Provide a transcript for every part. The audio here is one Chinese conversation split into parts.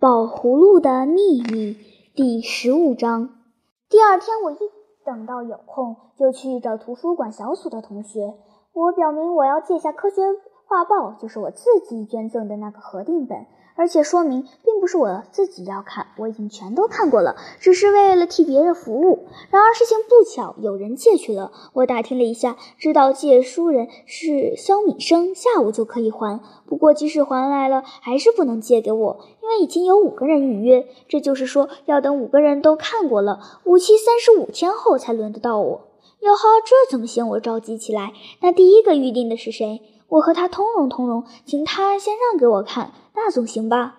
宝葫芦的秘密第十五章。第二天，我一等到有空，就去找图书馆小组的同学。我表明我要借下科学画报，就是我自己捐赠的那个核定本。而且说明，并不是我自己要看，我已经全都看过了，只是为了替别人服务。然而事情不巧，有人借去了。我打听了一下，知道借书人是肖敏生，下午就可以还。不过即使还来了，还是不能借给我，因为已经有五个人预约。这就是说，要等五个人都看过了，五七三十五天后才轮得到我。哟呵，这怎么行？我着急起来。那第一个预定的是谁？我和他通融通融，请他先让给我看。那总行吧？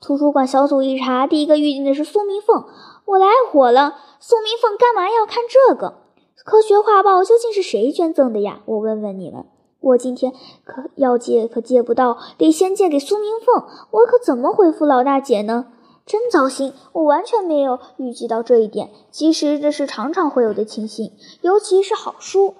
图书馆小组一查，第一个预定的是苏明凤，我来火了。苏明凤干嘛要看这个科学画报？究竟是谁捐赠的呀？我问问你们，我今天可要借可借不到，得先借给苏明凤，我可怎么回复老大姐呢？真糟心！我完全没有预计到这一点。其实这是常常会有的情形，尤其是好书。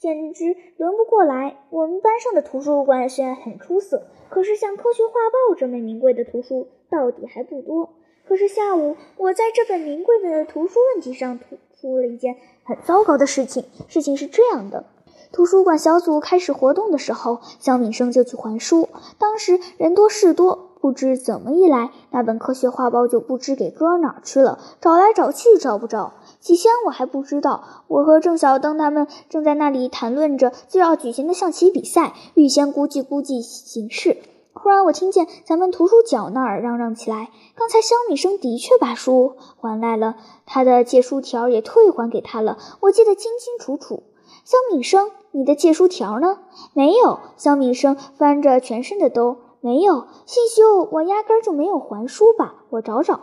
简直轮不过来。我们班上的图书馆虽然很出色，可是像《科学画报》这么名贵的图书到底还不多。可是下午，我在这本名贵的图书问题上突出了一件很糟糕的事情。事情是这样的：图书馆小组开始活动的时候，肖敏生就去还书。当时人多事多。不知怎么一来，那本科学画报就不知给搁哪儿去了，找来找去找不着。起先我还不知道，我和郑小登他们正在那里谈论着就要举行的象棋比赛，预先估计估计形势。忽然我听见咱们图书角那儿嚷嚷起来：“刚才肖敏生的确把书还来了，他的借书条也退还给他了，我记得清清楚楚。”肖敏生，你的借书条呢？没有。肖敏生翻着全身的兜。没有，信修，我压根儿就没有还书吧？我找找。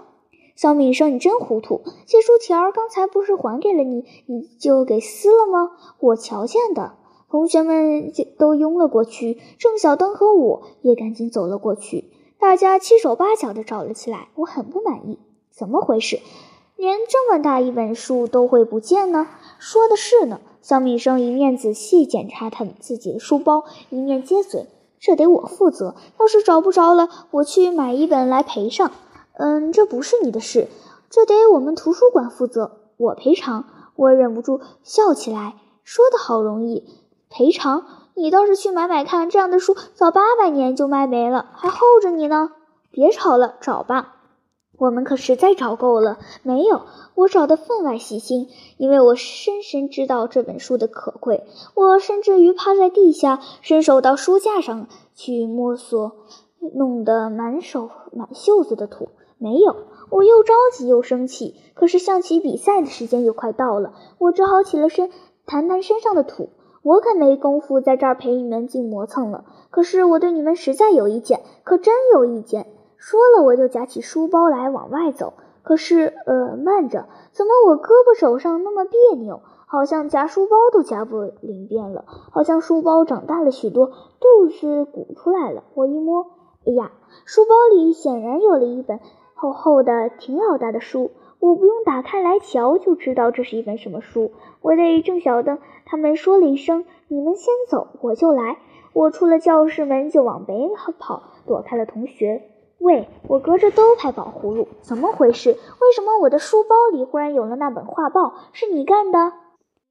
小敏生，你真糊涂！借书条刚才不是还给了你，你就给撕了吗？我瞧见的。同学们就都拥了过去，郑小灯和我也赶紧走了过去。大家七手八脚的找了起来，我很不满意。怎么回事？连这么大一本书都会不见呢？说的是呢。小敏生一面仔细检查他自己的书包，一面接嘴。这得我负责。要是找不着了，我去买一本来赔上。嗯，这不是你的事，这得我们图书馆负责。我赔偿。我忍不住笑起来，说的好容易，赔偿？你倒是去买买看，这样的书早八百年就卖没了，还候着你呢。别吵了，找吧。我们可实在找够了，没有。我找得分外细心，因为我深深知道这本书的可贵。我甚至于趴在地下，伸手到书架上去摸索，弄得满手满袖子的土。没有。我又着急又生气。可是象棋比赛的时间又快到了，我只好起了身，弹弹身上的土。我可没工夫在这儿陪你们净磨蹭了。可是我对你们实在有意见，可真有意见。说了，我就夹起书包来往外走。可是，呃，慢着，怎么我胳膊手上那么别扭？好像夹书包都夹不灵便了，好像书包长大了许多，肚子鼓出来了。我一摸，哎呀，书包里显然有了一本厚厚的、挺老大的书。我不用打开来瞧，就知道这是一本什么书。我对郑小的他们说了一声：“你们先走，我就来。”我出了教室门就往北跑，躲开了同学。喂，我隔着都拍宝葫芦，怎么回事？为什么我的书包里忽然有了那本画报？是你干的？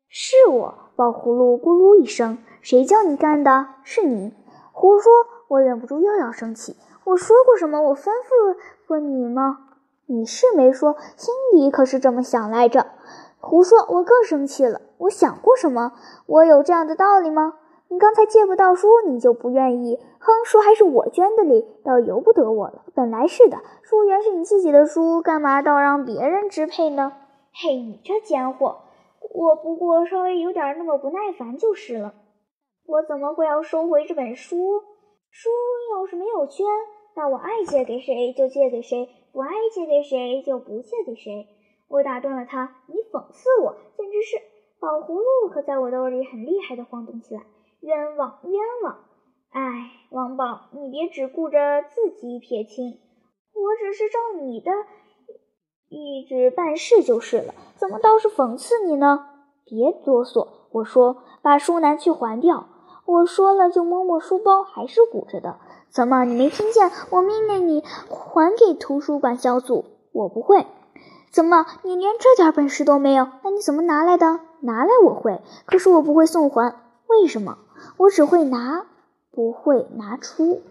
是我。宝葫芦咕噜一声，谁叫你干的？是你。胡说！我忍不住又要生气。我说过什么？我吩咐过你吗？你是没说，心里可是这么想来着。胡说！我更生气了。我想过什么？我有这样的道理吗？你刚才借不到书，你就不愿意？哼，书还是我捐的哩，倒由不得我了。本来是的，书原是你自己的书，干嘛倒让别人支配呢？嘿，你这贱货！我不过稍微有点那么不耐烦就是了。我怎么会要收回这本书？书要是没有捐，那我爱借给谁就借给谁，不爱借给谁就不借给谁。我打断了他，你讽刺我，简直是！宝葫芦可在我兜里很厉害的晃动起来。冤枉，冤枉！哎，王宝，你别只顾着自己撇清，我只是照你的意志办事就是了，怎么倒是讽刺你呢？别哆嗦，我说把书拿去还掉。我说了就摸摸书包，还是鼓着的。怎么，你没听见？我命令你还给图书馆小组。我不会。怎么，你连这点本事都没有？那你怎么拿来的？拿来我会，可是我不会送还。为什么？我只会拿，不会拿出。